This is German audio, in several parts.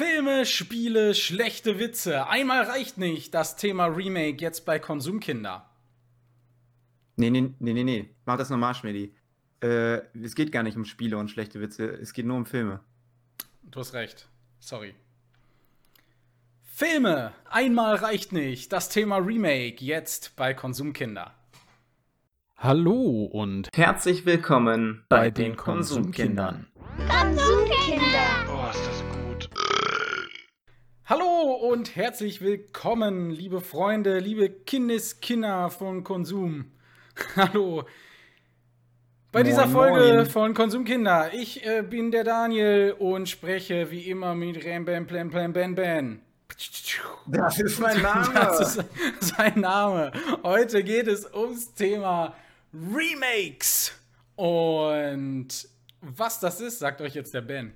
Filme, Spiele, schlechte Witze. Einmal reicht nicht. Das Thema Remake jetzt bei Konsumkinder. Nee, nee, nee, nee, nee. Mach das normal, Schmidi. Äh, es geht gar nicht um Spiele und schlechte Witze. Es geht nur um Filme. Du hast recht. Sorry. Filme. Einmal reicht nicht. Das Thema Remake jetzt bei Konsumkinder. Hallo und herzlich willkommen bei, bei den, den Konsumkindern. Konsumkinder. Und herzlich willkommen, liebe Freunde, liebe Kindeskinder von Konsum. Hallo. Bei moin, dieser Folge moin. von Konsumkinder. Ich äh, bin der Daniel und spreche wie immer mit Rambam Plan Plan Ben Ben. Das ist mein Name. Das ist sein Name. Heute geht es ums Thema Remakes. Und was das ist, sagt euch jetzt der Ben.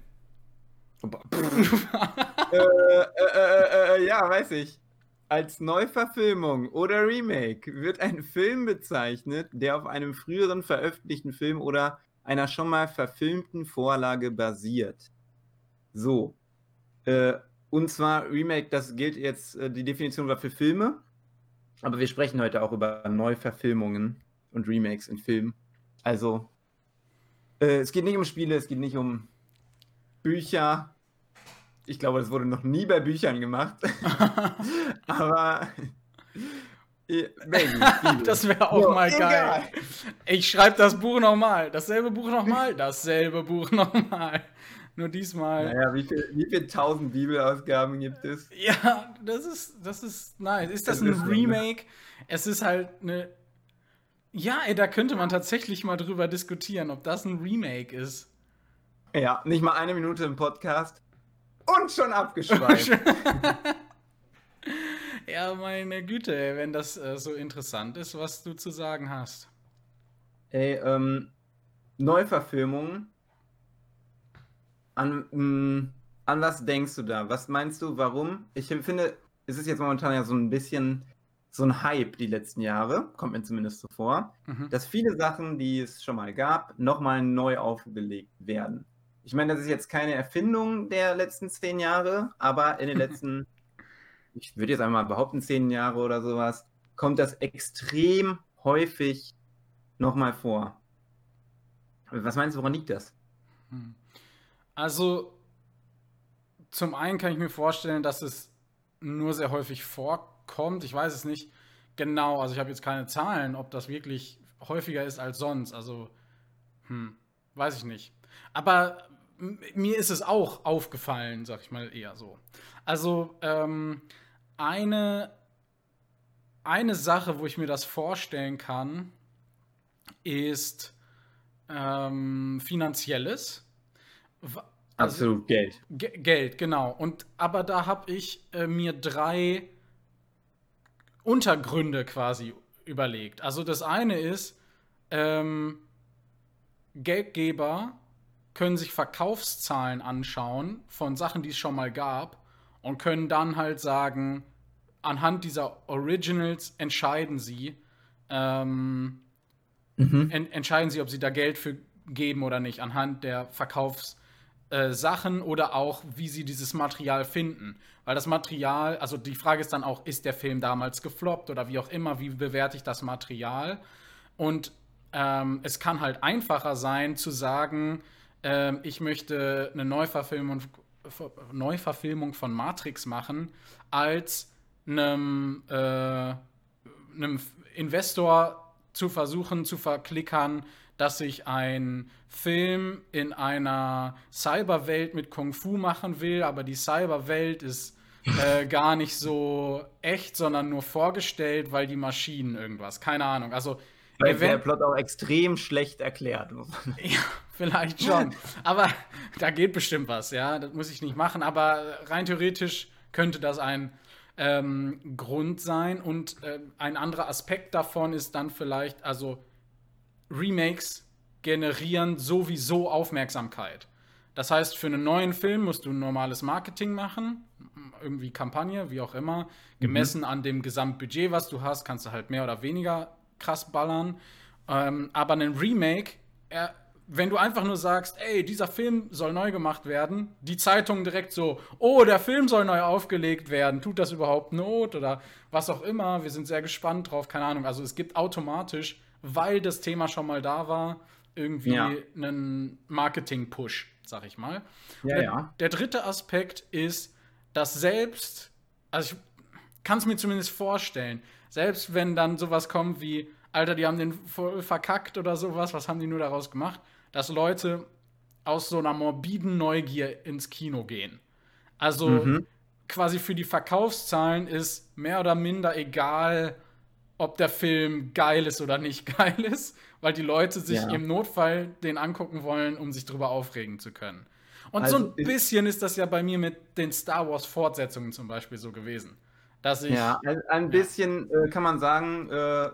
äh, äh, äh, äh, ja, weiß ich. Als Neuverfilmung oder Remake wird ein Film bezeichnet, der auf einem früheren veröffentlichten Film oder einer schon mal verfilmten Vorlage basiert. So. Äh, und zwar Remake, das gilt jetzt, äh, die Definition war für Filme, aber wir sprechen heute auch über Neuverfilmungen und Remakes in Filmen. Also, es geht nicht um Spiele, es geht nicht um Bücher. Ich glaube, das wurde noch nie bei Büchern gemacht. aber. Baby, das wäre auch oh, mal egal. geil. Ich schreibe das Buch nochmal. Dasselbe Buch nochmal. Dasselbe Buch nochmal. Nur diesmal. Naja, wie viele wie viel tausend Bibelausgaben gibt es? Ja, das ist, das ist nice. Ist das, das ein ist Remake? Ne? Es ist halt eine. Ja, ey, da könnte man tatsächlich mal drüber diskutieren, ob das ein Remake ist. Ja, nicht mal eine Minute im Podcast und schon abgeschweift. ja, meine Güte, wenn das äh, so interessant ist, was du zu sagen hast. Ey, ähm, Neuverfilmungen an, mh, mm, an was denkst du da? Was meinst du, warum? Ich finde, es ist jetzt momentan ja so ein bisschen so ein Hype die letzten Jahre, kommt mir zumindest so vor, mhm. dass viele Sachen, die es schon mal gab, nochmal neu aufgelegt werden. Ich meine, das ist jetzt keine Erfindung der letzten zehn Jahre, aber in den letzten, ich würde jetzt einmal behaupten, zehn Jahre oder sowas, kommt das extrem häufig nochmal vor. Was meinst du, woran liegt das? Hm. Also, zum einen kann ich mir vorstellen, dass es nur sehr häufig vorkommt. Ich weiß es nicht genau. Also, ich habe jetzt keine Zahlen, ob das wirklich häufiger ist als sonst. Also, hm, weiß ich nicht. Aber mir ist es auch aufgefallen, sag ich mal eher so. Also, ähm, eine, eine Sache, wo ich mir das vorstellen kann, ist ähm, finanzielles. Also, Absolut Geld. Geld, genau. Und aber da habe ich äh, mir drei Untergründe quasi überlegt. Also das eine ist, ähm, Geldgeber können sich Verkaufszahlen anschauen von Sachen, die es schon mal gab und können dann halt sagen, anhand dieser Originals entscheiden sie, ähm, mhm. en entscheiden sie, ob sie da Geld für geben oder nicht, anhand der Verkaufszahlen äh, oder auch, wie sie dieses Material finden. Weil das Material, also die Frage ist dann auch, ist der Film damals gefloppt oder wie auch immer, wie bewerte ich das Material? Und ähm, es kann halt einfacher sein zu sagen, äh, ich möchte eine Neuverfilmung, Neuverfilmung von Matrix machen, als einem, äh, einem Investor zu versuchen zu verklickern, dass ich einen Film in einer Cyberwelt mit Kung Fu machen will, aber die Cyberwelt ist äh, gar nicht so echt, sondern nur vorgestellt, weil die Maschinen irgendwas, keine Ahnung. Also weil der Plot auch extrem schlecht erklärt. ja, vielleicht schon. aber da geht bestimmt was, ja. Das muss ich nicht machen. Aber rein theoretisch könnte das ein ähm, Grund sein. Und äh, ein anderer Aspekt davon ist dann vielleicht, also Remakes generieren sowieso Aufmerksamkeit. Das heißt, für einen neuen Film musst du ein normales Marketing machen, irgendwie Kampagne, wie auch immer. Gemessen mhm. an dem Gesamtbudget, was du hast, kannst du halt mehr oder weniger krass ballern. Ähm, aber ein Remake er wenn du einfach nur sagst, ey, dieser Film soll neu gemacht werden, die Zeitung direkt so, oh, der Film soll neu aufgelegt werden, tut das überhaupt Not oder was auch immer, wir sind sehr gespannt drauf, keine Ahnung. Also es gibt automatisch, weil das Thema schon mal da war, irgendwie ja. einen Marketing-Push, sag ich mal. Ja, der, ja. der dritte Aspekt ist, dass selbst, also ich kann es mir zumindest vorstellen, selbst wenn dann sowas kommt wie, Alter, die haben den voll verkackt oder sowas, was haben die nur daraus gemacht? Dass Leute aus so einer morbiden Neugier ins Kino gehen. Also mhm. quasi für die Verkaufszahlen ist mehr oder minder egal, ob der Film geil ist oder nicht geil ist, weil die Leute sich ja. im Notfall den angucken wollen, um sich darüber aufregen zu können. Und also so ein bisschen ist das ja bei mir mit den Star Wars Fortsetzungen zum Beispiel so gewesen. Dass ich, ja, ein bisschen ja. äh, kann man sagen, äh,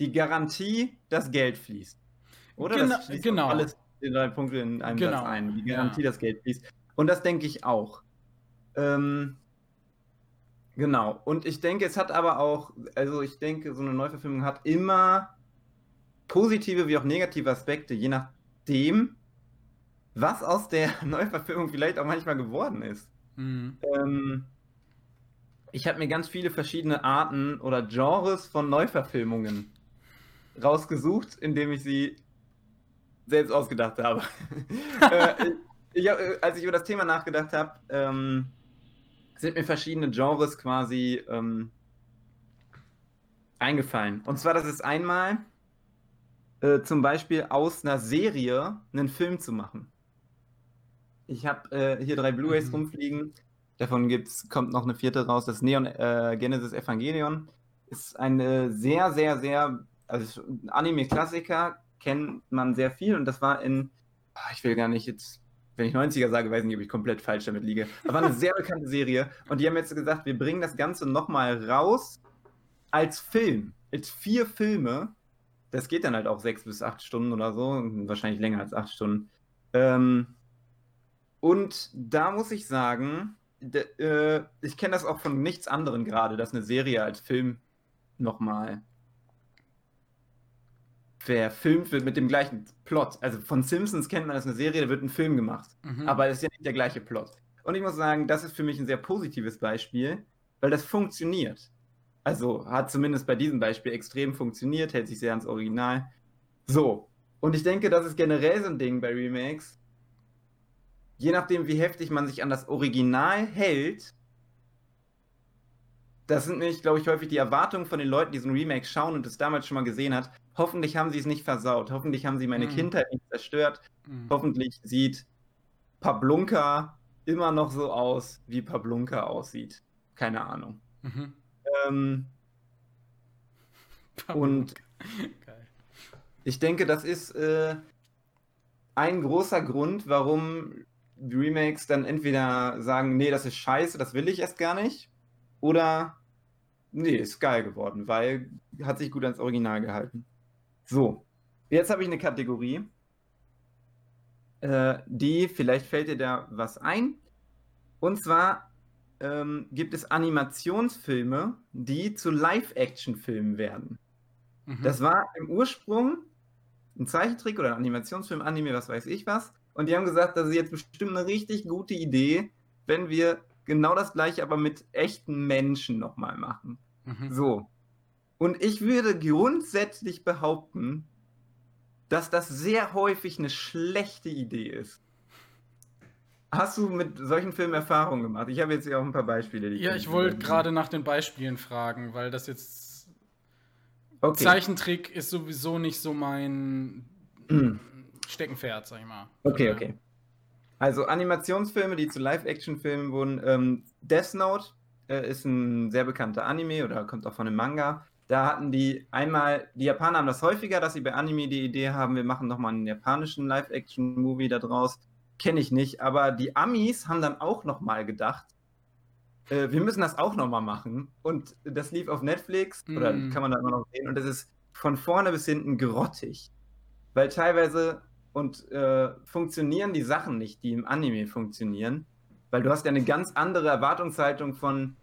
die Garantie, dass Geld fließt. Oder? Gena das genau. Alles in drei Punkte in einem genau. Satz ein. Die Garantie, ja. dass Geld fließt. Und das denke ich auch. Ähm, genau. Und ich denke, es hat aber auch, also ich denke, so eine Neuverfilmung hat immer positive wie auch negative Aspekte, je nachdem, was aus der Neuverfilmung vielleicht auch manchmal geworden ist. Mhm. Ähm, ich habe mir ganz viele verschiedene Arten oder Genres von Neuverfilmungen rausgesucht, indem ich sie selbst ausgedacht habe. äh, ich hab, äh, als ich über das Thema nachgedacht habe, ähm, sind mir verschiedene Genres quasi ähm, eingefallen. Und zwar, das ist einmal äh, zum Beispiel aus einer Serie einen Film zu machen. Ich habe äh, hier drei Blu-rays mhm. rumfliegen. Davon gibt's, kommt noch eine vierte raus, das Neon äh, Genesis Evangelion. Ist eine sehr, sehr, sehr also Anime-Klassiker, kennt man sehr viel und das war in, ah, ich will gar nicht jetzt, wenn ich 90er sage, weiß nicht, ob ich komplett falsch damit liege, aber eine sehr bekannte Serie und die haben jetzt gesagt, wir bringen das Ganze nochmal raus als Film, als vier Filme. Das geht dann halt auch sechs bis acht Stunden oder so, wahrscheinlich länger als acht Stunden. Ähm, und da muss ich sagen, äh, ich kenne das auch von nichts anderem gerade, dass eine Serie als Film nochmal verfilmt wird mit dem gleichen Plot. Also von Simpsons kennt man das eine Serie, da wird ein Film gemacht. Mhm. Aber es ist ja nicht der gleiche Plot. Und ich muss sagen, das ist für mich ein sehr positives Beispiel, weil das funktioniert. Also hat zumindest bei diesem Beispiel extrem funktioniert, hält sich sehr ans Original. So. Und ich denke, das ist generell so ein Ding bei Remakes. Je nachdem, wie heftig man sich an das Original hält, das sind nämlich, glaube ich, häufig die Erwartungen von den Leuten, die so ein Remake schauen und es damals schon mal gesehen hat. Hoffentlich haben sie es nicht versaut. Hoffentlich haben sie meine mhm. Kindheit nicht zerstört. Mhm. Hoffentlich sieht Pablunka immer noch so aus, wie Pablunka aussieht. Keine Ahnung. Mhm. Ähm, und ich denke, das ist äh, ein großer Grund, warum Remakes dann entweder sagen, nee, das ist scheiße, das will ich erst gar nicht, oder nee, ist geil geworden, weil hat sich gut ans Original gehalten. So, jetzt habe ich eine Kategorie, äh, die, vielleicht fällt dir da was ein. Und zwar ähm, gibt es Animationsfilme, die zu Live-Action-Filmen werden. Mhm. Das war im Ursprung ein Zeichentrick oder ein Animationsfilm, Anime, was weiß ich was. Und die haben gesagt, das ist jetzt bestimmt eine richtig gute Idee, wenn wir genau das gleiche, aber mit echten Menschen nochmal machen. Mhm. So. Und ich würde grundsätzlich behaupten, dass das sehr häufig eine schlechte Idee ist. Hast du mit solchen Filmen Erfahrungen gemacht? Ich habe jetzt hier auch ein paar Beispiele. ja, ich wollte gerade nach den Beispielen fragen, weil das jetzt. Okay. Zeichentrick ist sowieso nicht so mein Steckenpferd, sag ich mal. Okay, okay. Also Animationsfilme, die zu Live-Action-Filmen wurden. Ähm, Death Note äh, ist ein sehr bekannter Anime oder kommt auch von einem Manga. Da hatten die einmal, die Japaner haben das häufiger, dass sie bei Anime die Idee haben, wir machen nochmal einen japanischen Live-Action-Movie da draus. Kenne ich nicht, aber die Amis haben dann auch nochmal gedacht, äh, wir müssen das auch nochmal machen. Und das lief auf Netflix, mm. oder kann man da immer noch sehen, und es ist von vorne bis hinten grottig. Weil teilweise und äh, funktionieren die Sachen nicht, die im Anime funktionieren, weil du hast ja eine ganz andere Erwartungshaltung von,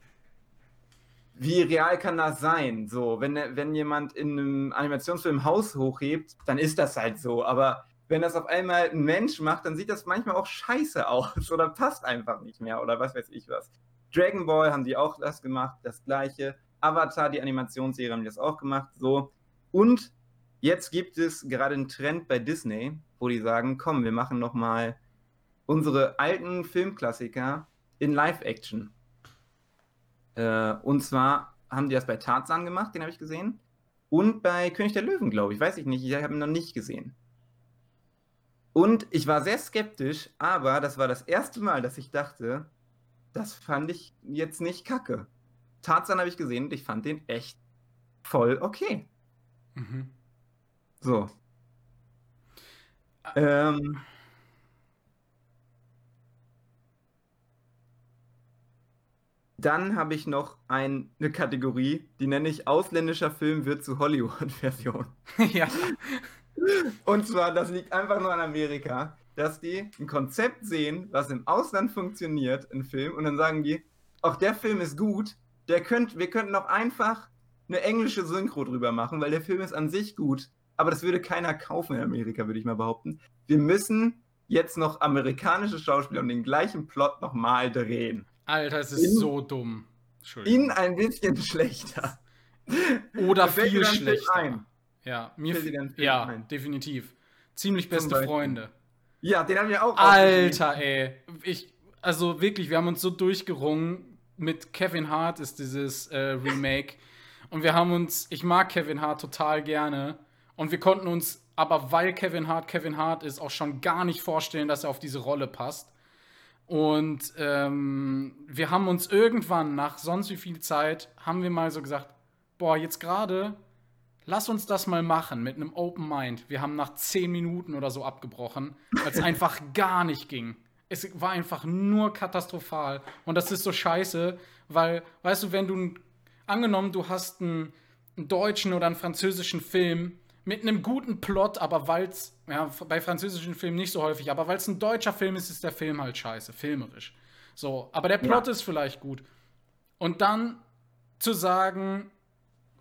wie real kann das sein? So, wenn, wenn jemand in einem Animationsfilm Haus hochhebt, dann ist das halt so. Aber wenn das auf einmal ein Mensch macht, dann sieht das manchmal auch scheiße aus oder passt einfach nicht mehr oder was weiß ich was. Dragon Ball haben die auch das gemacht, das gleiche. Avatar, die Animationsserie, haben die das auch gemacht. So. Und jetzt gibt es gerade einen Trend bei Disney, wo die sagen, komm, wir machen noch mal unsere alten Filmklassiker in Live-Action. Äh, und zwar haben die das bei Tarzan gemacht, den habe ich gesehen. Und bei König der Löwen, glaube ich. Weiß ich nicht, ich habe ihn noch nicht gesehen. Und ich war sehr skeptisch, aber das war das erste Mal, dass ich dachte, das fand ich jetzt nicht kacke. Tarzan habe ich gesehen und ich fand den echt voll okay. Mhm. So. Ähm, Dann habe ich noch ein, eine Kategorie, die nenne ich ausländischer Film wird zu Hollywood-Version. ja. Und zwar, das liegt einfach nur an Amerika, dass die ein Konzept sehen, was im Ausland funktioniert, ein Film, und dann sagen die, auch der Film ist gut, der könnt, wir könnten auch einfach eine englische Synchro drüber machen, weil der Film ist an sich gut, aber das würde keiner kaufen in Amerika, würde ich mal behaupten. Wir müssen jetzt noch amerikanische Schauspieler und den gleichen Plot nochmal drehen. Alter, es ist in, so dumm. In ein bisschen schlechter. Oder viel schlechter. Ein. Ja, mir ja, ein. definitiv. Ziemlich beste Freunde. Ja, den haben wir auch. Alter, ey. Ich, also wirklich, wir haben uns so durchgerungen. Mit Kevin Hart ist dieses äh, Remake. Und wir haben uns, ich mag Kevin Hart total gerne. Und wir konnten uns, aber weil Kevin Hart Kevin Hart ist, auch schon gar nicht vorstellen, dass er auf diese Rolle passt. Und ähm, wir haben uns irgendwann, nach sonst wie viel Zeit, haben wir mal so gesagt, boah, jetzt gerade, lass uns das mal machen mit einem Open Mind. Wir haben nach zehn Minuten oder so abgebrochen, weil es einfach gar nicht ging. Es war einfach nur katastrophal. Und das ist so scheiße, weil, weißt du, wenn du, angenommen, du hast einen, einen deutschen oder einen französischen Film mit einem guten Plot, aber weil es, ja, bei französischen Filmen nicht so häufig, aber weil es ein deutscher Film ist, ist der Film halt scheiße, filmerisch. So, aber der Plot ja. ist vielleicht gut. Und dann zu sagen,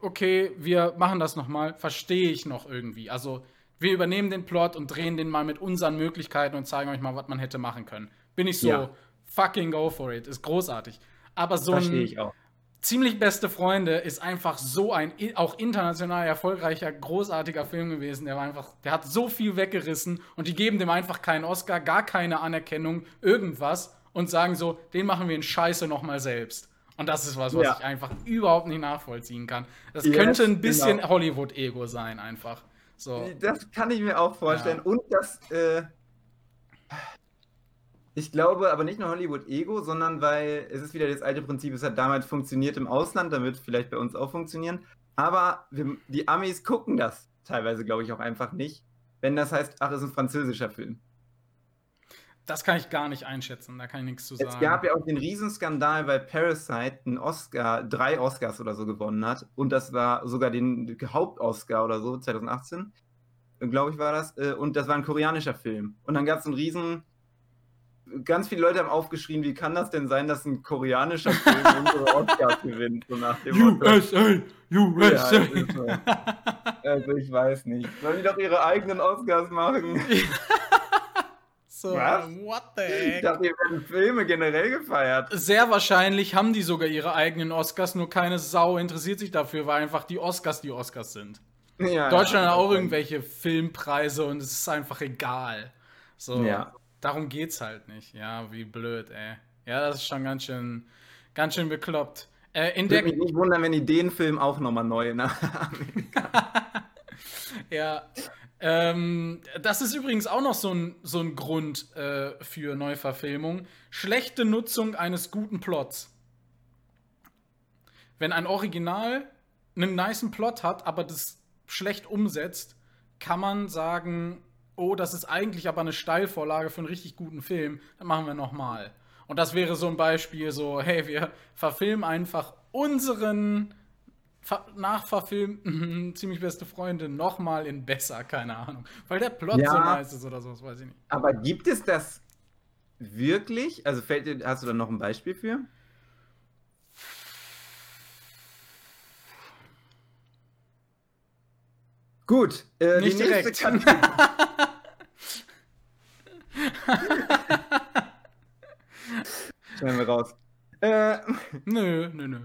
okay, wir machen das nochmal, verstehe ich noch irgendwie. Also, wir übernehmen den Plot und drehen den mal mit unseren Möglichkeiten und zeigen euch mal, was man hätte machen können. Bin ich so, ja. fucking go for it, ist großartig. Aber so Verstehe ich auch Ziemlich beste Freunde ist einfach so ein auch international erfolgreicher, großartiger Film gewesen. Der war einfach, der hat so viel weggerissen und die geben dem einfach keinen Oscar, gar keine Anerkennung, irgendwas und sagen so, den machen wir in Scheiße nochmal selbst. Und das ist was, was ja. ich einfach überhaupt nicht nachvollziehen kann. Das yes, könnte ein bisschen genau. Hollywood-Ego sein, einfach. So. Das kann ich mir auch vorstellen. Ja. Und das, äh, ich glaube aber nicht nur Hollywood-Ego, sondern weil es ist wieder das alte Prinzip, es hat damals funktioniert im Ausland, dann wird es vielleicht bei uns auch funktionieren. Aber wir, die Amis gucken das teilweise, glaube ich, auch einfach nicht, wenn das heißt, ach, es ist ein französischer Film. Das kann ich gar nicht einschätzen, da kann ich nichts zu sagen. Es gab ja auch den Riesenskandal, weil Parasite einen Oscar, drei Oscars oder so gewonnen hat. Und das war sogar den Haupt-Oscar oder so, 2018, glaube ich, war das. Äh, und das war ein koreanischer Film. Und dann gab es einen riesen ganz viele Leute haben aufgeschrieben, wie kann das denn sein, dass ein koreanischer Film unsere Oscars gewinnt? So nach dem USA, USA. Ja, also ich weiß nicht. Sollen die doch ihre eigenen Oscars machen? So, Was? what the heck? Ich dachte, hier werden Filme generell gefeiert. Sehr wahrscheinlich haben die sogar ihre eigenen Oscars, nur keine Sau interessiert sich dafür, weil einfach die Oscars die Oscars sind. Ja, Deutschland ja, hat auch irgendwelche Filmpreise und es ist einfach egal. So. Ja. Darum geht's halt nicht. Ja, wie blöd, ey. Ja, das ist schon ganz schön, ganz schön bekloppt. Äh, in Würde mich nicht wundern, wenn die den Film auch nochmal neu nach Amerika. ja. Ähm, das ist übrigens auch noch so ein, so ein Grund äh, für Neuverfilmung. Schlechte Nutzung eines guten Plots. Wenn ein Original einen niceen Plot hat, aber das schlecht umsetzt, kann man sagen, oh, das ist eigentlich aber eine Steilvorlage für einen richtig guten Film, dann machen wir nochmal. Und das wäre so ein Beispiel, so, hey, wir verfilmen einfach unseren nachverfilmten ziemlich beste Freunde nochmal in besser, keine Ahnung. Weil der Plot ja, so nice ist oder so, das weiß ich nicht. Aber gibt es das wirklich? Also fällt dir, hast du da noch ein Beispiel für? Gut, äh, nicht direkt. Schneiden wir raus. Äh, nö, nö, nö.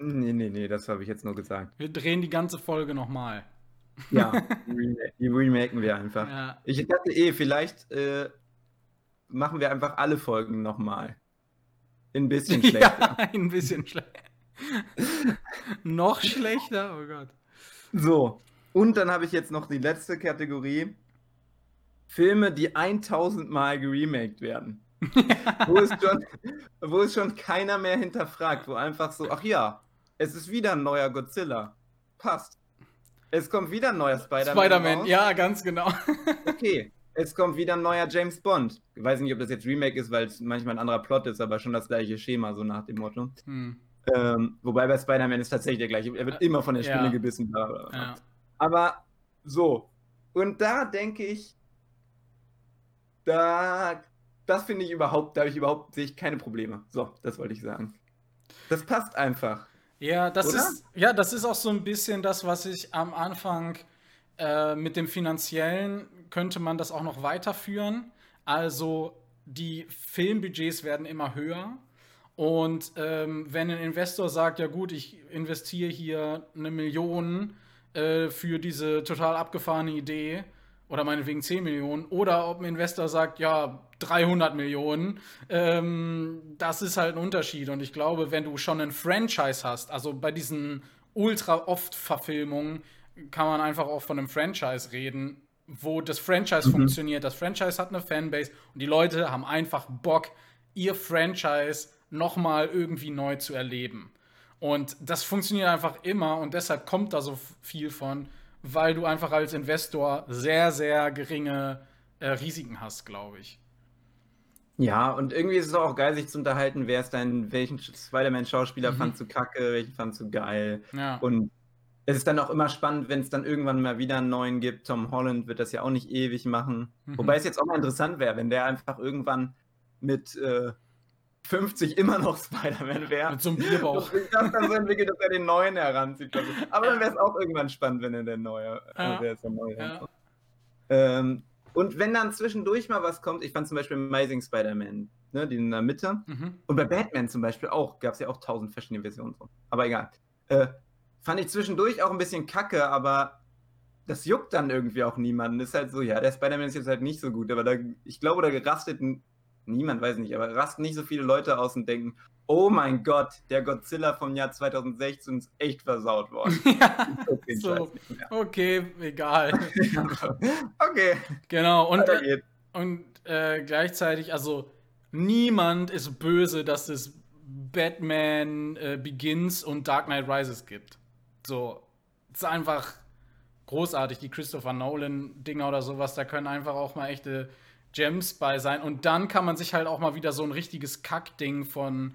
Nee, nee, nee, das habe ich jetzt nur gesagt. Wir drehen die ganze Folge nochmal. Ja, die remaken wir einfach. Ja. Ich dachte eh, vielleicht äh, machen wir einfach alle Folgen nochmal. Ein bisschen schlechter. ja, ein bisschen schlechter. noch schlechter? Oh Gott. So, und dann habe ich jetzt noch die letzte Kategorie. Filme, die 1000 Mal geremaked werden. wo, es schon, wo es schon keiner mehr hinterfragt, wo einfach so, ach ja, es ist wieder ein neuer Godzilla. Passt. Es kommt wieder ein neuer Spider-Man. Spider-Man, ja, ganz genau. okay, es kommt wieder ein neuer James Bond. Ich weiß nicht, ob das jetzt Remake ist, weil es manchmal ein anderer Plot ist, aber schon das gleiche Schema, so nach dem Motto. Hm. Ähm, wobei bei Spider-Man ist tatsächlich der gleiche. Er wird äh, immer von der Spinne ja. gebissen. Bla, bla, bla. Ja. Aber so. Und da denke ich, da, das finde ich überhaupt, da habe ich überhaupt, sehe ich keine Probleme. So, das wollte ich sagen. Das passt einfach. Ja, das Oder? ist, ja, das ist auch so ein bisschen das, was ich am Anfang äh, mit dem finanziellen könnte man das auch noch weiterführen. Also die Filmbudgets werden immer höher. Und ähm, wenn ein Investor sagt, ja gut, ich investiere hier eine Million äh, für diese total abgefahrene Idee oder meinetwegen 10 Millionen, oder ob ein Investor sagt, ja, 300 Millionen, ähm, das ist halt ein Unterschied. Und ich glaube, wenn du schon ein Franchise hast, also bei diesen ultra oft Verfilmungen, kann man einfach auch von einem Franchise reden, wo das Franchise mhm. funktioniert. Das Franchise hat eine Fanbase und die Leute haben einfach Bock, ihr Franchise nochmal irgendwie neu zu erleben. Und das funktioniert einfach immer und deshalb kommt da so viel von, weil du einfach als Investor sehr, sehr geringe äh, Risiken hast, glaube ich. Ja, und irgendwie ist es auch geil, sich zu unterhalten, wer ist dein, welchen Spider-Man-Schauspieler mhm. fandst du kacke, welchen fandst du geil. Ja. Und es ist dann auch immer spannend, wenn es dann irgendwann mal wieder einen neuen gibt. Tom Holland wird das ja auch nicht ewig machen. Mhm. Wobei es jetzt auch mal interessant wäre, wenn der einfach irgendwann mit äh, 50 immer noch Spider-Man wäre. Mit so einem Bierbauch. Das dann so entwickelt, dass er den neuen heranzieht. Aber dann wäre es auch irgendwann spannend, wenn er den neue, ja. äh, der neue ja. ähm, Und wenn dann zwischendurch mal was kommt, ich fand zum Beispiel Amazing Spider-Man, ne, die in der Mitte. Mhm. Und bei Batman zum Beispiel auch, gab es ja auch tausend verschiedene Versionen. Aber egal. Äh, fand ich zwischendurch auch ein bisschen kacke, aber das juckt dann irgendwie auch niemanden. Ist halt so, ja, der Spider-Man ist jetzt halt nicht so gut, aber da, ich glaube, da gerastet niemand weiß nicht, aber rasten nicht so viele Leute aus und denken, oh mein Gott, der Godzilla vom Jahr 2016 ist echt versaut worden. ja, so. Okay, egal. okay. Genau, und, äh, und äh, gleichzeitig, also niemand ist böse, dass es Batman äh, Begins und Dark Knight Rises gibt. So, es ist einfach großartig, die Christopher Nolan-Dinger oder sowas, da können einfach auch mal echte Gems bei sein. Und dann kann man sich halt auch mal wieder so ein richtiges Kackding von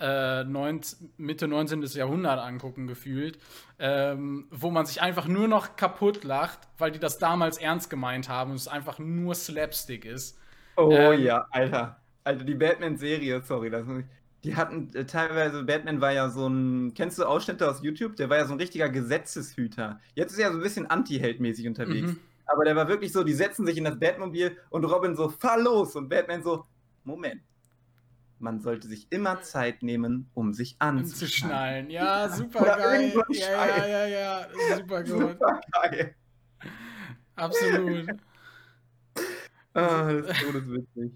äh, 19, Mitte 19. Jahrhundert angucken, gefühlt, ähm, wo man sich einfach nur noch kaputt lacht, weil die das damals ernst gemeint haben und es einfach nur Slapstick ist. Oh ähm, ja, Alter. Alter, die Batman-Serie, sorry, das muss ich. Die hatten äh, teilweise, Batman war ja so ein, kennst du Ausschnitte aus YouTube? Der war ja so ein richtiger Gesetzeshüter. Jetzt ist er so ein bisschen anti-heldmäßig unterwegs. Mhm aber der war wirklich so, die setzen sich in das Batmobil und Robin so, fahr los und Batman so, Moment. Man sollte sich immer Zeit nehmen, um sich anzuschnallen. Ja, super geil. Ja, ja, ja, ja, super gut. Super geil. Absolut. ah, das ist witzig.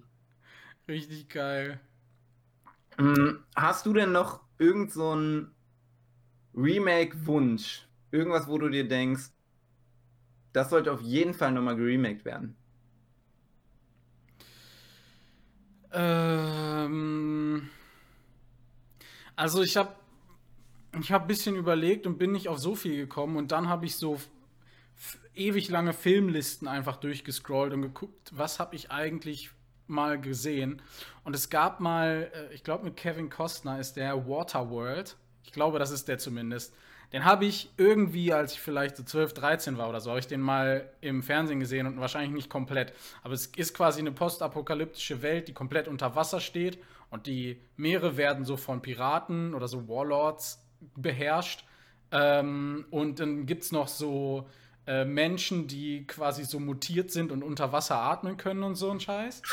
Richtig geil. Hm, hast du denn noch irgend so einen Remake-Wunsch? Irgendwas, wo du dir denkst, das sollte auf jeden Fall nochmal geremaked werden. Ähm, also ich habe ich habe ein bisschen überlegt und bin nicht auf so viel gekommen und dann habe ich so ewig lange Filmlisten einfach durchgescrollt und geguckt, was habe ich eigentlich mal gesehen. Und es gab mal, äh, ich glaube mit Kevin Costner ist der Waterworld. Ich glaube, das ist der zumindest. Den habe ich irgendwie, als ich vielleicht so 12, 13 war oder so, habe ich den mal im Fernsehen gesehen und wahrscheinlich nicht komplett. Aber es ist quasi eine postapokalyptische Welt, die komplett unter Wasser steht und die Meere werden so von Piraten oder so Warlords beherrscht. Ähm, und dann gibt es noch so äh, Menschen, die quasi so mutiert sind und unter Wasser atmen können und so ein Scheiß.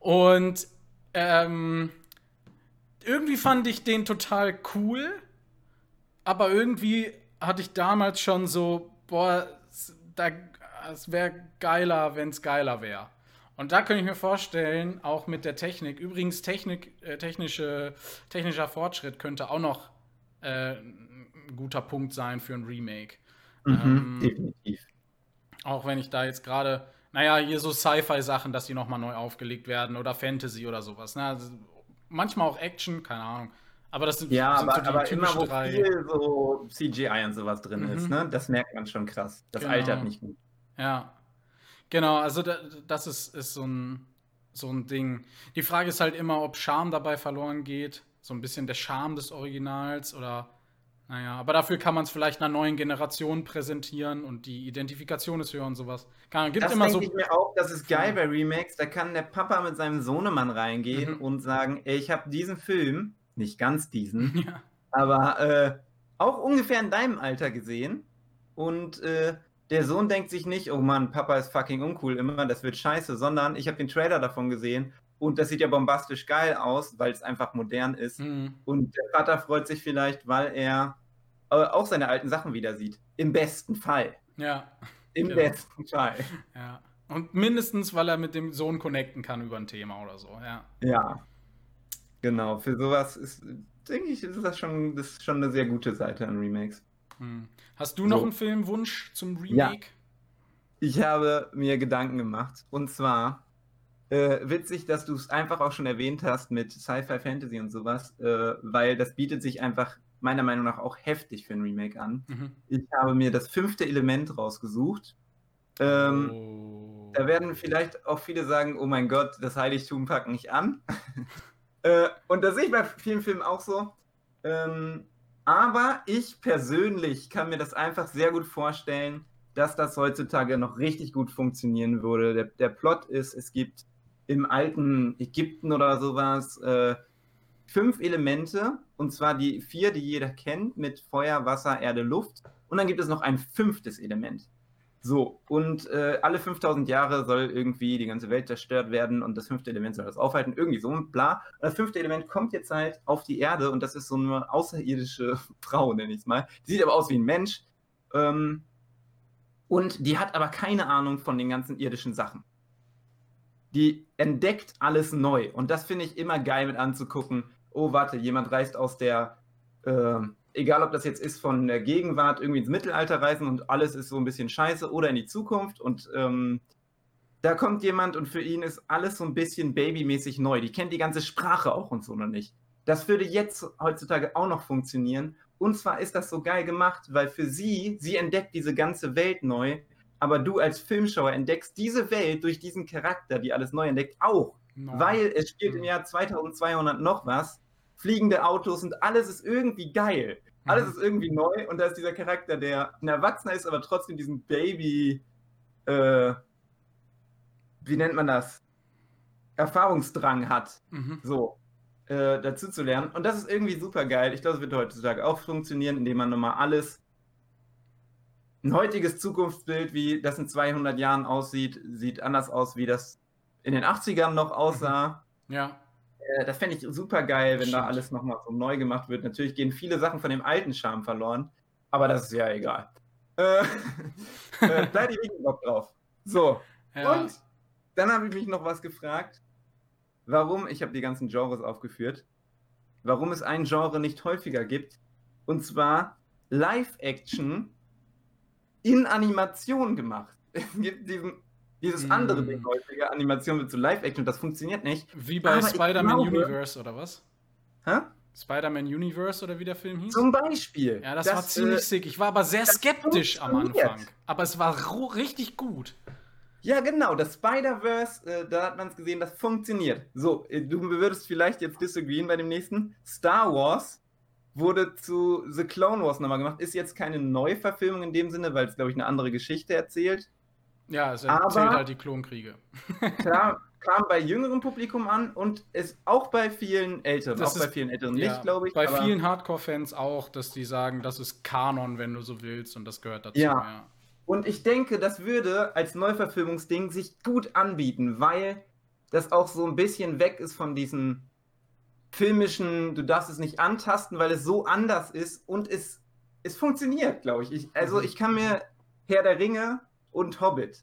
Und ähm, irgendwie fand ich den total cool, aber irgendwie hatte ich damals schon so, boah, da, es wäre geiler, wenn es geiler wäre. Und da könnte ich mir vorstellen, auch mit der Technik, übrigens Technik, äh, technische, technischer Fortschritt könnte auch noch äh, ein guter Punkt sein für ein Remake. Mhm, ähm, definitiv. Auch wenn ich da jetzt gerade, naja, hier so Sci-Fi-Sachen, dass die nochmal neu aufgelegt werden oder Fantasy oder sowas. Ne? Also manchmal auch Action, keine Ahnung. Aber das sind, ja, sind aber, so die aber immer wo drei. viel so CGI und sowas drin Mhm. ist, ne? Das merkt man schon krass. Das Genau. altert nicht gut. Ja. Genau, also da, das ist, ist so, ein, so ein Ding. Die Frage ist halt immer, ob Charme dabei verloren geht. So ein bisschen der Charme des Originals oder. Naja, aber dafür kann man es vielleicht einer neuen Generation präsentieren und die Identifikation ist höher und sowas. Kann, gibt Das immer so. ich mir auch, das ist geil bei Remakes. Da kann der Papa mit seinem Sohnemann reingehen Mhm. und sagen, ey, ich habe diesen Film, nicht ganz diesen, Ja. aber äh, auch ungefähr in deinem Alter gesehen. Und äh, der Sohn denkt sich nicht, oh Mann, Papa ist fucking uncool immer, das wird scheiße, sondern ich habe den Trailer davon gesehen und das sieht ja bombastisch geil aus, weil es einfach modern ist. Mhm. Und der Vater freut sich vielleicht, weil er äh, auch seine alten Sachen wieder sieht. Im besten Fall. ja. Im Genau. besten Fall. Ja. Und mindestens, weil er mit dem Sohn connecten kann über ein Thema oder so, ja. Ja. Genau, für sowas ist, denke ich, ist das schon, das ist schon eine sehr gute Seite an Remakes. Hm. Hast du noch So. einen Filmwunsch zum Ja. Remake? Ich habe mir Gedanken gemacht. Und zwar, äh, witzig, dass du es einfach auch schon erwähnt hast mit Sci-Fi, Fantasy und sowas, äh, weil das bietet sich einfach meiner Meinung nach auch heftig für ein Remake an. Mhm. Ich habe mir das fünfte Element rausgesucht. Ähm, oh. Da werden vielleicht auch viele sagen, oh mein Gott, das Heiligtum packt nicht an. äh, und das sehe ich bei vielen Filmen auch so. Ähm, aber ich persönlich kann mir das einfach sehr gut vorstellen, dass das heutzutage noch richtig gut funktionieren würde. Der, der Plot ist, es gibt im alten Ägypten oder sowas äh, fünf Elemente, und zwar die vier, die jeder kennt, mit Feuer, Wasser, Erde, Luft. Und dann gibt es noch ein fünftes Element. So, und äh, alle 5000 Jahre soll irgendwie die ganze Welt zerstört werden und das fünfte Element soll das aufhalten, irgendwie so bla. Und das fünfte Element kommt jetzt halt auf die Erde und das ist so eine außerirdische Frau, nenne ich es mal. Die sieht aber aus wie ein Mensch ähm, und die hat aber keine Ahnung von den ganzen irdischen Sachen. Die entdeckt alles neu und das finde ich immer geil mit anzugucken. Oh, warte, jemand reist aus der äh, egal ob das jetzt ist von der Gegenwart irgendwie ins Mittelalter reisen und alles ist so ein bisschen scheiße oder in die Zukunft und ähm, da kommt jemand und für ihn ist alles so ein bisschen babymäßig neu. Die kennt die ganze Sprache auch und so noch nicht. Das würde jetzt heutzutage auch noch funktionieren. Und zwar ist das so geil gemacht, weil für sie, sie entdeckt diese ganze Welt neu, aber du als Filmschauer entdeckst diese Welt durch diesen Charakter, die alles neu entdeckt, auch. No. Weil es spielt im Mhm. Jahr 2200 noch was, fliegende Autos und alles ist irgendwie geil. Alles Mhm. ist irgendwie neu und da ist dieser Charakter, der ein Erwachsener ist, aber trotzdem diesen Baby, äh, wie nennt man das? Erfahrungsdrang hat, Mhm. so, äh, dazu zu lernen. Und das ist irgendwie super geil. Ich glaube, es wird heutzutage auch funktionieren, indem man nochmal alles, ein heutiges Zukunftsbild, wie das in 200 Jahren aussieht, sieht anders aus, wie das in den 80ern noch aussah. Ja. Äh, Das fände ich super geil, wenn da alles nochmal so neu gemacht wird. Natürlich gehen viele Sachen von dem alten Charme verloren, aber das ist ja egal. Äh, äh, da hätte ich richtig Bock drauf. So, ja. und dann habe ich mich noch was gefragt, warum, ich habe die ganzen Genres aufgeführt, warum es ein Genre nicht häufiger gibt, und zwar Live-Action in Animation gemacht. Es gibt diesen, dieses andere Mm. Ding häufiger, Animation wird zu Live-Action, das funktioniert nicht. Wie bei Spider-Man Universe oder was? Hä? Spider-Man Universe oder wie der Film hieß? Zum Beispiel. ja, das, war ziemlich äh, sick. Ich war aber sehr das skeptisch am. Anfang. Aber es war richtig gut. Ja, genau, das Spider-Verse, äh, da hat man es gesehen, das funktioniert. So, äh, du würdest vielleicht jetzt disagreeen bei dem nächsten. Star Wars wurde zu The Clone Wars nochmal gemacht. Ist jetzt keine Neuverfilmung in dem Sinne, weil es, glaube ich, eine andere Geschichte erzählt. Ja, es Aber- erzählt halt die Klonkriege. Klar, kam bei jüngerem Publikum an und ist auch bei vielen Älteren. Das auch ist- bei vielen Älteren Ja, nicht, glaube ich. Bei vielen Hardcore-Fans auch, dass die sagen, das ist Kanon, wenn du so willst, und das gehört dazu. Ja. Ja. Und ich denke, das würde als Neuverfilmungsding sich gut anbieten, weil das auch so ein bisschen weg ist von diesen filmischen, du darfst es nicht antasten, weil es so anders ist und es, es funktioniert, glaube ich. ich. Also ich kann mir Herr der Ringe und Hobbit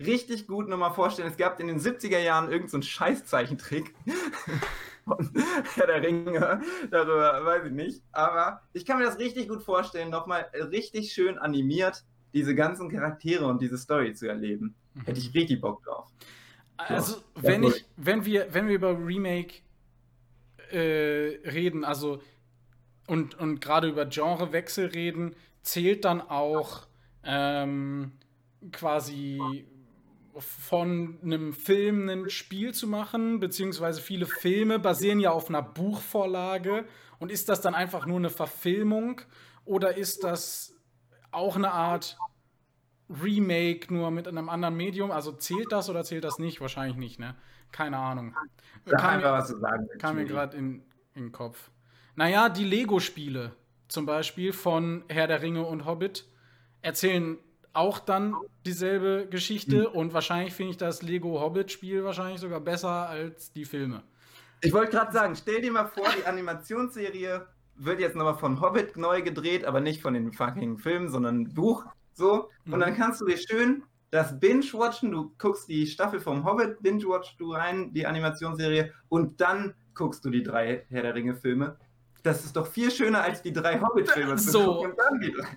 richtig gut nochmal vorstellen. Es gab in den 70er Jahren irgendeinen so Scheißzeichentrick von Herr der Ringe. Darüber weiß ich nicht. Aber ich kann mir das richtig gut vorstellen, nochmal richtig schön animiert diese ganzen Charaktere und diese Story zu erleben. Mhm. Hätte ich richtig Bock drauf. Also, so, wenn, ich, wenn, wir, wenn wir über Remake äh, reden, also und, und gerade über Genrewechsel reden, zählt dann auch ähm, quasi von einem Film ein Spiel zu machen, beziehungsweise viele Filme basieren ja auf einer Buchvorlage. Und ist das dann einfach nur eine Verfilmung oder ist das auch eine Art Remake nur mit einem anderen Medium? Also zählt das oder zählt das nicht? Wahrscheinlich nicht, ne? Keine Ahnung. Sag kam einfach, was du sagen willst. Kam mir gerade in, in den Kopf. Naja, die Lego-Spiele zum Beispiel von Herr der Ringe und Hobbit erzählen auch dann dieselbe Geschichte mhm. und wahrscheinlich finde ich das Lego Hobbit-Spiel wahrscheinlich sogar besser als die Filme. Ich wollte gerade sagen, stell dir mal vor, die Animationsserie wird jetzt nochmal von Hobbit neu gedreht, aber nicht von den fucking Filmen, sondern ein Buch. So. Und mhm. dann kannst du dir schön das Binge-Watchen, du guckst die Staffel vom Hobbit, Binge-Watch du rein, die Animationsserie, und dann guckst du die drei Herr der Ringe-Filme. Das ist doch viel schöner als die drei Hobbit-Filme zu so, gucken.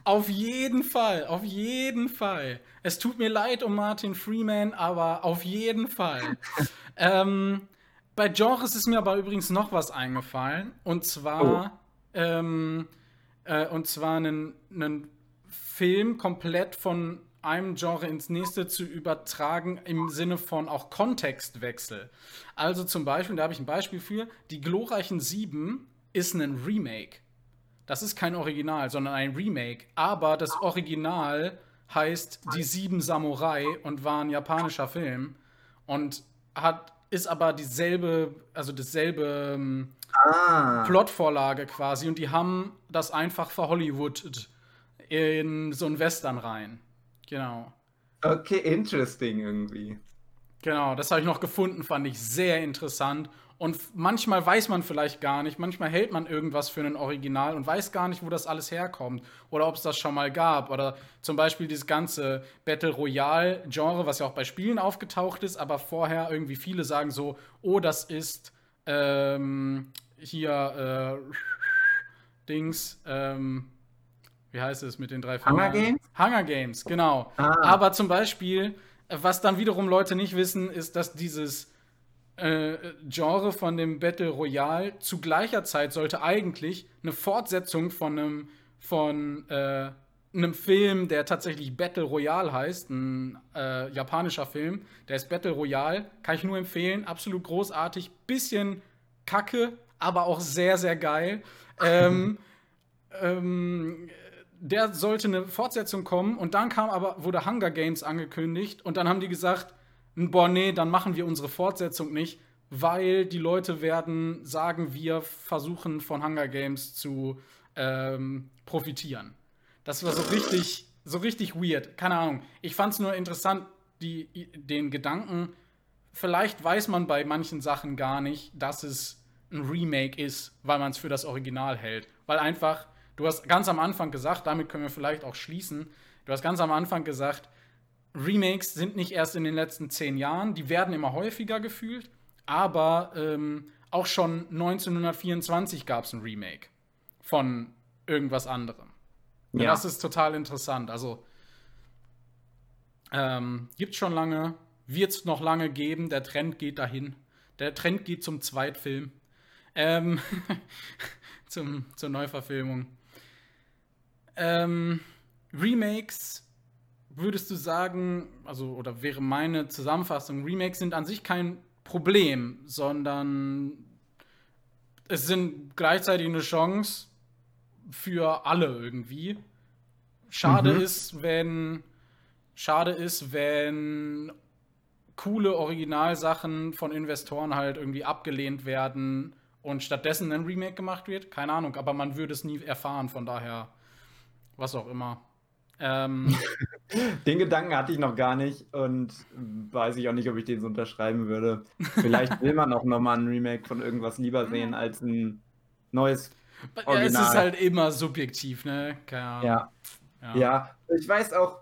Auf jeden Fall, auf jeden Fall. Es tut mir leid um Martin Freeman, aber auf jeden Fall. ähm, bei Genres ist mir aber übrigens noch was eingefallen. Und zwar, oh. ähm, äh, und zwar einen, einen Film komplett von einem Genre ins nächste zu übertragen im Sinne von auch Kontextwechsel. Also zum Beispiel, da habe ich ein Beispiel für, die glorreichen Sieben ist ein Remake. Das ist kein Original, sondern ein Remake. Aber das Original heißt Die Sieben Samurai und war ein japanischer Film und hat ist aber dieselbe, also dasselbe ähm, ah. Plotvorlage quasi und die haben das einfach verhollywoodet in so ein Western rein. Genau. Okay, interesting irgendwie. Genau, das habe ich noch gefunden, fand ich sehr interessant und manchmal weiß man vielleicht gar nicht, manchmal hält man irgendwas für ein Original und weiß gar nicht, wo das alles herkommt oder ob es das schon mal gab. Oder zum Beispiel dieses ganze Battle Royale-Genre, was ja auch bei Spielen aufgetaucht ist, aber vorher irgendwie viele sagen so, oh, das ist ähm, hier äh, Dings, ähm, wie heißt es mit den drei Hunger Games? Hunger Games, genau. Ah. Aber zum Beispiel, was dann wiederum Leute nicht wissen, ist, dass dieses äh, Genre von dem Battle Royale zu gleicher Zeit sollte eigentlich eine Fortsetzung von einem von äh, einem Film, der tatsächlich Battle Royale heißt, ein äh, japanischer Film, der ist Battle Royale, kann ich nur empfehlen, absolut großartig, bisschen kacke, aber auch sehr, sehr geil. ähm, ähm, der sollte eine Fortsetzung kommen und dann kam aber, wurde Hunger Games angekündigt und dann haben die gesagt, boah, nee, dann machen wir unsere Fortsetzung nicht, weil die Leute werden sagen, wir versuchen von Hunger Games zu ähm, profitieren. Das war so richtig, so richtig weird. Keine Ahnung. Ich fand es nur interessant, die, den Gedanken, vielleicht weiß man bei manchen Sachen gar nicht, dass es ein Remake ist, weil man es für das Original hält. Weil einfach, du hast ganz am Anfang gesagt, damit können wir vielleicht auch schließen, du hast ganz am Anfang gesagt, Remakes sind nicht erst in den letzten zehn Jahren, die werden immer häufiger gefühlt, aber ähm, auch schon 1924 gab es ein Remake von irgendwas anderem. Ja. Das ist total interessant. Also ähm, gibt schon lange, wird es noch lange geben. Der Trend geht dahin. Der Trend geht zum Zweitfilm. Ähm, zum, zur Neuverfilmung. Ähm, Remakes würdest du sagen, also oder wäre meine Zusammenfassung, Remakes sind an sich kein Problem, sondern es sind gleichzeitig eine Chance für alle irgendwie. Schade mhm. ist, wenn schade ist, wenn coole Originalsachen von Investoren halt irgendwie abgelehnt werden und stattdessen ein Remake gemacht wird. Keine Ahnung, aber man würde es nie erfahren, von daher was auch immer. Ähm, Den Gedanken hatte ich noch gar nicht und weiß ich auch nicht, ob ich den so unterschreiben würde. Vielleicht will man auch nochmal ein Remake von irgendwas lieber sehen als ein neues Original. Ja, es ist halt immer subjektiv, ne? Ja. ja. Ja. Ich weiß auch,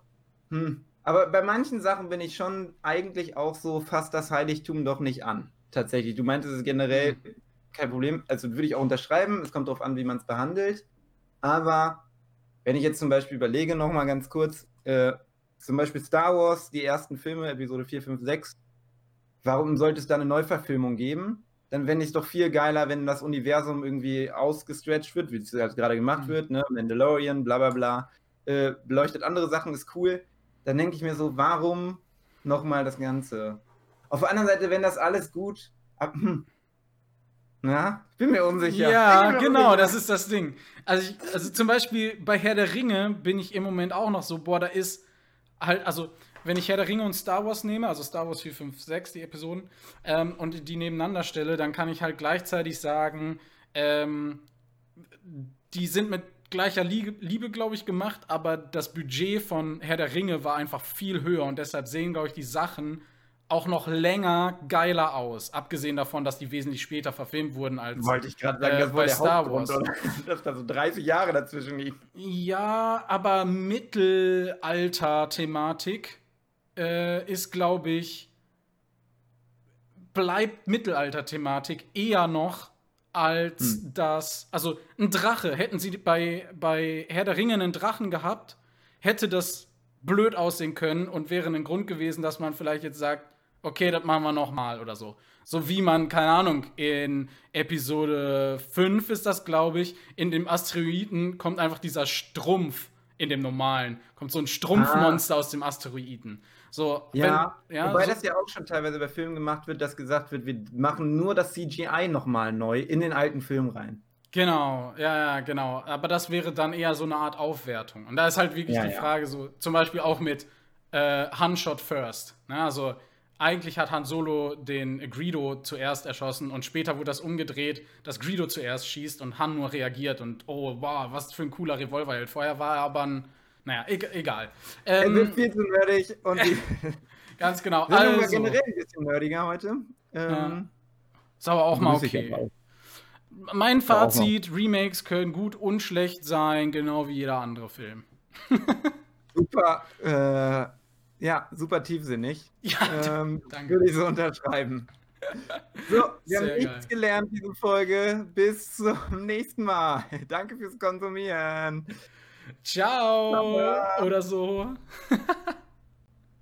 hm, aber bei manchen Sachen bin ich schon eigentlich auch so fast das Heiligtum doch nicht an. Tatsächlich. Du meintest es generell mhm. kein Problem. Also würde ich auch unterschreiben. Es kommt darauf an, wie man es behandelt. Aber wenn ich jetzt zum Beispiel überlege, nochmal ganz kurz, äh, zum Beispiel Star Wars, die ersten Filme, Episode 4, 5, 6, warum sollte es da eine Neuverfilmung geben? Dann fände ich es doch viel geiler, wenn das Universum irgendwie ausgestretcht wird, wie es halt gerade gemacht mhm. wird, ne? Mandalorian, bla bla bla, äh, beleuchtet andere Sachen, ist cool. Dann denke ich mir so, warum nochmal das Ganze? Auf der anderen Seite, wenn das alles gut. Na, ich bin mir unsicher. Ja, genau, unsicher. das ist das Ding. Also, ich, also zum Beispiel bei Herr der Ringe bin ich im Moment auch noch so, boah, da ist halt, also wenn ich Herr der Ringe und Star Wars nehme, also Star Wars 4, 5, 6, die Episoden, ähm, und die nebeneinander stelle, dann kann ich halt gleichzeitig sagen, ähm, die sind mit gleicher Liebe, Liebe glaube ich, gemacht, aber das Budget von Herr der Ringe war einfach viel höher und deshalb sehen, glaube ich, die Sachen auch noch länger geiler aus. Abgesehen davon, dass die wesentlich später verfilmt wurden als Wollte ich gerade sagen, äh, das bei Star Wars. dass da so 30 Jahre dazwischen liegen. Ja, aber Mittelalter-Thematik äh, ist, glaube ich, bleibt Mittelalter-Thematik eher noch als hm. das. Also, ein Drache. Hätten sie bei, bei Herr der Ringe einen Drachen gehabt, hätte das blöd aussehen können und wäre ein Grund gewesen, dass man vielleicht jetzt sagt, okay, das machen wir nochmal oder so. So wie man, keine Ahnung, in Episode 5 ist das, glaube ich, in dem Asteroiden kommt einfach dieser Strumpf in dem normalen. Kommt so ein Strumpfmonster ah. aus dem Asteroiden. So, ja, wenn, ja wobei so das ja auch schon teilweise bei Filmen gemacht wird, dass gesagt wird, wir machen nur das CGI nochmal neu in den alten Film rein. Genau, ja, ja, genau. Aber das wäre dann eher so eine Art Aufwertung. Und da ist halt wirklich ja, die Frage so, zum Beispiel auch mit äh, Hunshot First. Ne? Also eigentlich hat Han Solo den Greedo zuerst erschossen und später wurde das umgedreht, dass Greedo zuerst schießt und Han nur reagiert und oh, wow, was für ein cooler Revolverheld. Vorher war er aber ein, naja, e egal. Ähm, er wird viel zu nerdig und die Ganz genau. Wir also, generell ein bisschen nerdiger heute. Ähm, ja. Ist aber auch mal okay. Mein Fazit: Remakes können gut und schlecht sein, genau wie jeder andere Film. Super. Äh, ja, super tiefsinnig. Ja, ähm, danke. Würde ich so unterschreiben. So, wir Sehr haben nichts geil. gelernt diese Folge. Bis zum nächsten Mal. Danke fürs Konsumieren. Ciao. Oder so.